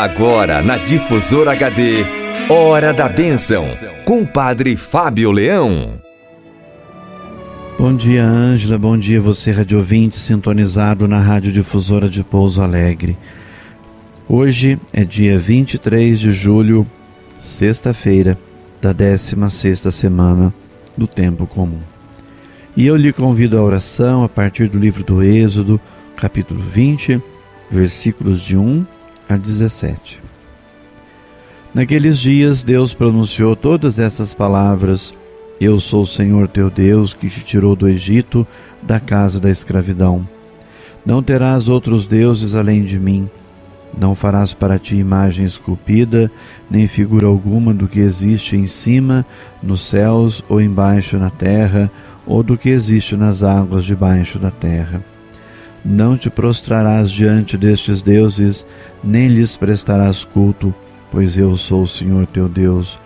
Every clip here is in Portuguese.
Agora na Difusora HD, Hora da Bênção, com o Padre Fábio Leão. Bom dia, Ângela. Bom dia, você, rádio ouvinte, sintonizado na Rádio Difusora de Pouso Alegre. Hoje é dia 23 de julho, sexta-feira, da 16 semana do Tempo Comum. E eu lhe convido à oração a partir do livro do Êxodo, capítulo 20, versículos de 1 a 17. Naqueles dias, Deus pronunciou todas essas palavras: Eu sou o Senhor teu Deus que te tirou do Egito, da casa da escravidão. Não terás outros deuses além de mim. Não farás para ti imagem esculpida, nem figura alguma do que existe em cima, nos céus ou embaixo na terra, ou do que existe nas águas debaixo da terra. Não te prostrarás diante destes deuses, nem lhes prestarás culto, pois eu sou o Senhor teu Deus,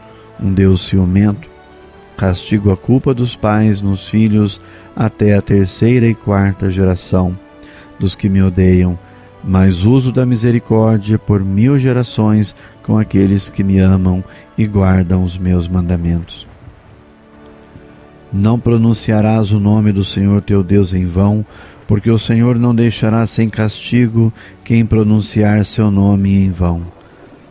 um Deus ciumento. Castigo a culpa dos pais nos filhos até a terceira e quarta geração dos que me odeiam, mas uso da misericórdia por mil gerações com aqueles que me amam e guardam os meus mandamentos. Não pronunciarás o nome do Senhor teu Deus em vão, porque o Senhor não deixará sem castigo quem pronunciar seu nome em vão.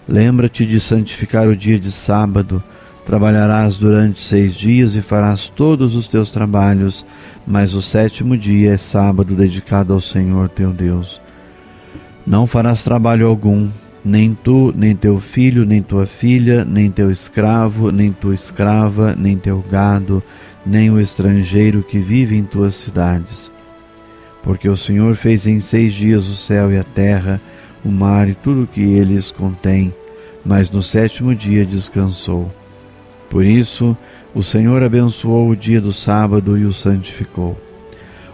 Lembra-te de santificar o dia de sábado, trabalharás durante seis dias e farás todos os teus trabalhos, mas o sétimo dia é sábado dedicado ao Senhor teu Deus. Não farás trabalho algum, nem tu, nem teu filho, nem tua filha, nem teu escravo, nem tua escrava, nem teu gado, nem o estrangeiro que vive em tuas cidades porque o Senhor fez em seis dias o céu e a terra, o mar e tudo o que eles contêm, mas no sétimo dia descansou. Por isso, o Senhor abençoou o dia do sábado e o santificou.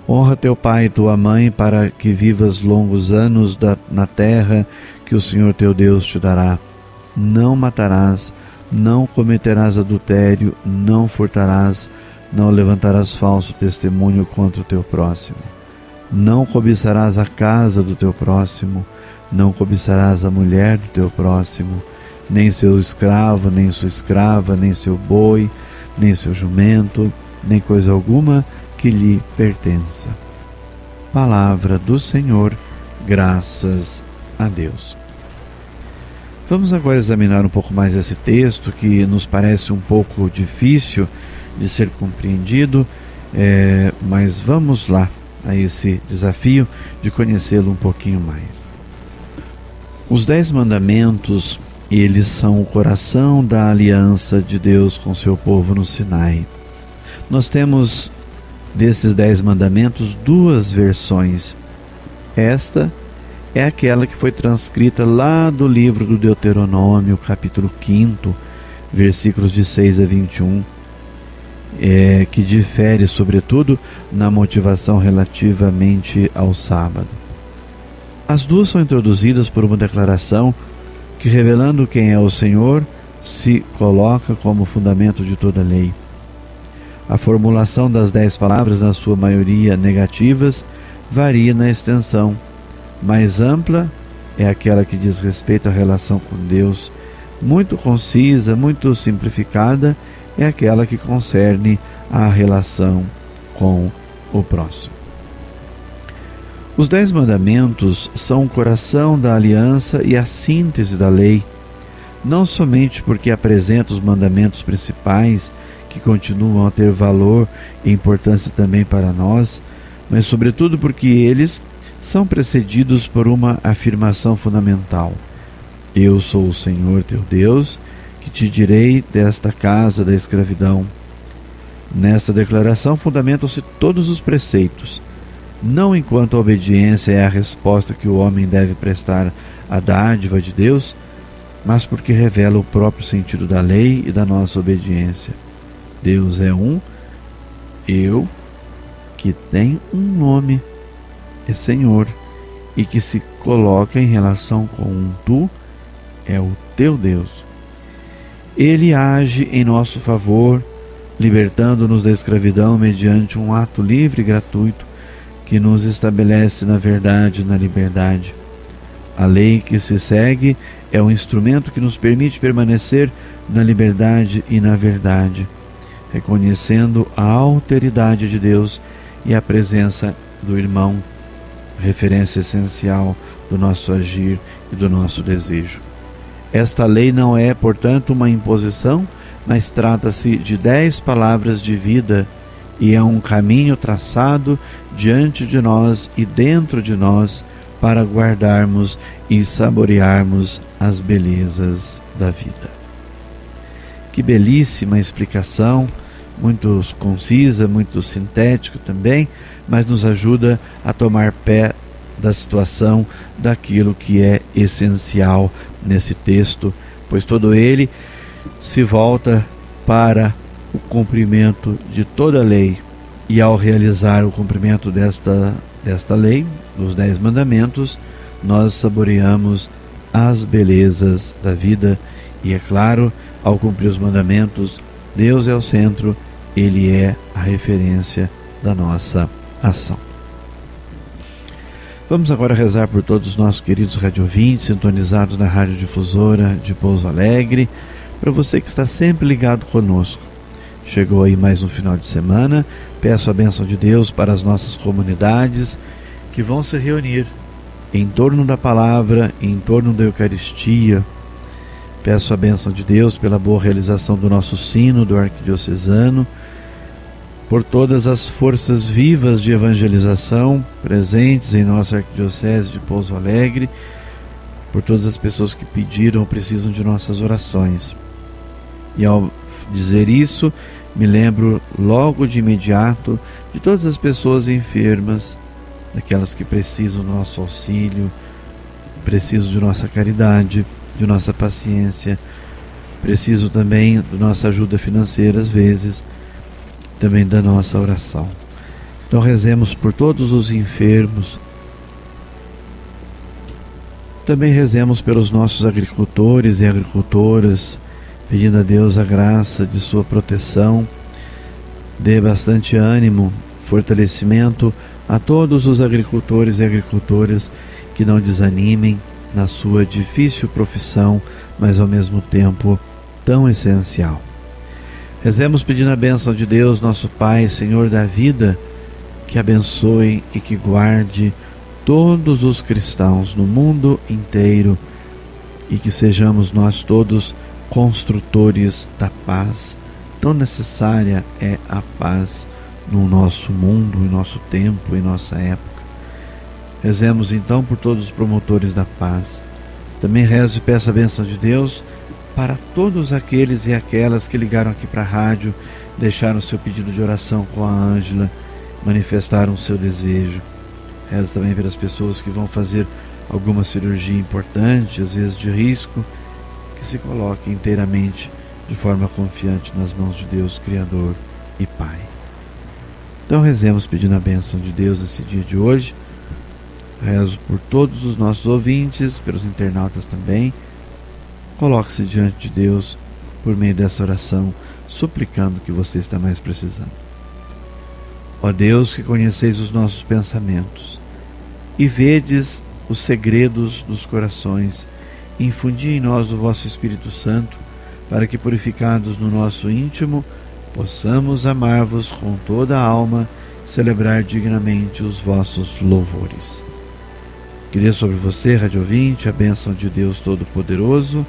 Honra teu pai e tua mãe para que vivas longos anos da, na terra que o Senhor teu Deus te dará. Não matarás, não cometerás adultério, não furtarás, não levantarás falso testemunho contra o teu próximo. Não cobiçarás a casa do teu próximo, não cobiçarás a mulher do teu próximo, nem seu escravo, nem sua escrava, nem seu boi, nem seu jumento, nem coisa alguma que lhe pertença. Palavra do Senhor, graças a Deus. Vamos agora examinar um pouco mais esse texto que nos parece um pouco difícil de ser compreendido, é, mas vamos lá a esse desafio de conhecê-lo um pouquinho mais. Os Dez Mandamentos, eles são o coração da aliança de Deus com seu povo no Sinai. Nós temos desses Dez Mandamentos duas versões. Esta é aquela que foi transcrita lá do livro do Deuteronômio, capítulo 5, versículos de 6 a 21 é, que difere, sobretudo, na motivação relativamente ao sábado. As duas são introduzidas por uma declaração que, revelando quem é o Senhor, se coloca como fundamento de toda a lei. A formulação das dez palavras, na sua maioria negativas, varia na extensão. Mais ampla é aquela que diz respeito à relação com Deus, muito concisa, muito simplificada é aquela que concerne a relação com o próximo. Os Dez Mandamentos são o coração da aliança e a síntese da lei, não somente porque apresentam os mandamentos principais, que continuam a ter valor e importância também para nós, mas sobretudo porque eles são precedidos por uma afirmação fundamental: Eu sou o Senhor teu Deus que te direi desta casa da escravidão. Nesta declaração fundamentam-se todos os preceitos, não enquanto a obediência é a resposta que o homem deve prestar à dádiva de Deus, mas porque revela o próprio sentido da lei e da nossa obediência. Deus é um, eu, que tem um nome, é Senhor, e que se coloca em relação com um tu, é o teu Deus. Ele age em nosso favor, libertando-nos da escravidão mediante um ato livre e gratuito que nos estabelece na verdade e na liberdade. A lei que se segue é um instrumento que nos permite permanecer na liberdade e na verdade, reconhecendo a alteridade de Deus e a presença do irmão, referência essencial do nosso agir e do nosso desejo. Esta lei não é, portanto, uma imposição, mas trata-se de dez palavras de vida e é um caminho traçado diante de nós e dentro de nós para guardarmos e saborearmos as belezas da vida. Que belíssima explicação, muito concisa, muito sintética também, mas nos ajuda a tomar pé da situação, daquilo que é essencial nesse texto, pois todo ele se volta para o cumprimento de toda a lei. E ao realizar o cumprimento desta, desta lei, dos Dez Mandamentos, nós saboreamos as belezas da vida. E é claro, ao cumprir os mandamentos, Deus é o centro, Ele é a referência da nossa ação. Vamos agora rezar por todos os nossos queridos radiovintes sintonizados na Rádio Difusora de Pouso Alegre, para você que está sempre ligado conosco. Chegou aí mais um final de semana, peço a bênção de Deus para as nossas comunidades que vão se reunir em torno da palavra, em torno da Eucaristia. Peço a bênção de Deus pela boa realização do nosso sino do arquidiocesano por todas as forças vivas de evangelização presentes em nossa arquidiocese de Pouso Alegre, por todas as pessoas que pediram ou precisam de nossas orações. E ao dizer isso, me lembro logo de imediato de todas as pessoas enfermas, daquelas que precisam do nosso auxílio, precisam de nossa caridade, de nossa paciência, precisam também da nossa ajuda financeira às vezes também da nossa oração. Então rezemos por todos os enfermos. Também rezemos pelos nossos agricultores e agricultoras, pedindo a Deus a graça de sua proteção. Dê bastante ânimo, fortalecimento a todos os agricultores e agricultoras que não desanimem na sua difícil profissão, mas ao mesmo tempo tão essencial. Rezemos pedindo a bênção de Deus, nosso Pai, Senhor da vida, que abençoe e que guarde todos os cristãos no mundo inteiro e que sejamos nós todos construtores da paz. Tão necessária é a paz no nosso mundo, em nosso tempo, em nossa época. Rezemos então por todos os promotores da paz. Também rezo e peço a bênção de Deus para todos aqueles e aquelas que ligaram aqui para a rádio, deixaram seu pedido de oração com a Ângela, manifestaram seu desejo. Reza também pelas pessoas que vão fazer alguma cirurgia importante, às vezes de risco, que se coloquem inteiramente de forma confiante nas mãos de Deus, Criador e Pai. Então rezemos pedindo a bênção de Deus nesse dia de hoje. Rezo por todos os nossos ouvintes, pelos internautas também Coloque-se diante de Deus por meio dessa oração, suplicando o que você está mais precisando. Ó Deus, que conheceis os nossos pensamentos e vedes os segredos dos corações, infundi em nós o vosso Espírito Santo, para que, purificados no nosso íntimo, possamos amar-vos com toda a alma, celebrar dignamente os vossos louvores. Queria sobre você, Rádio Ouvinte, a bênção de Deus Todo-Poderoso,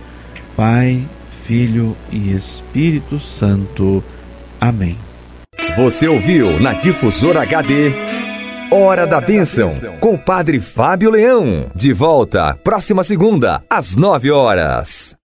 Pai, Filho e Espírito Santo. Amém. Você ouviu na Difusora HD Hora da Bênção com o Padre Fábio Leão. De volta próxima segunda às nove horas.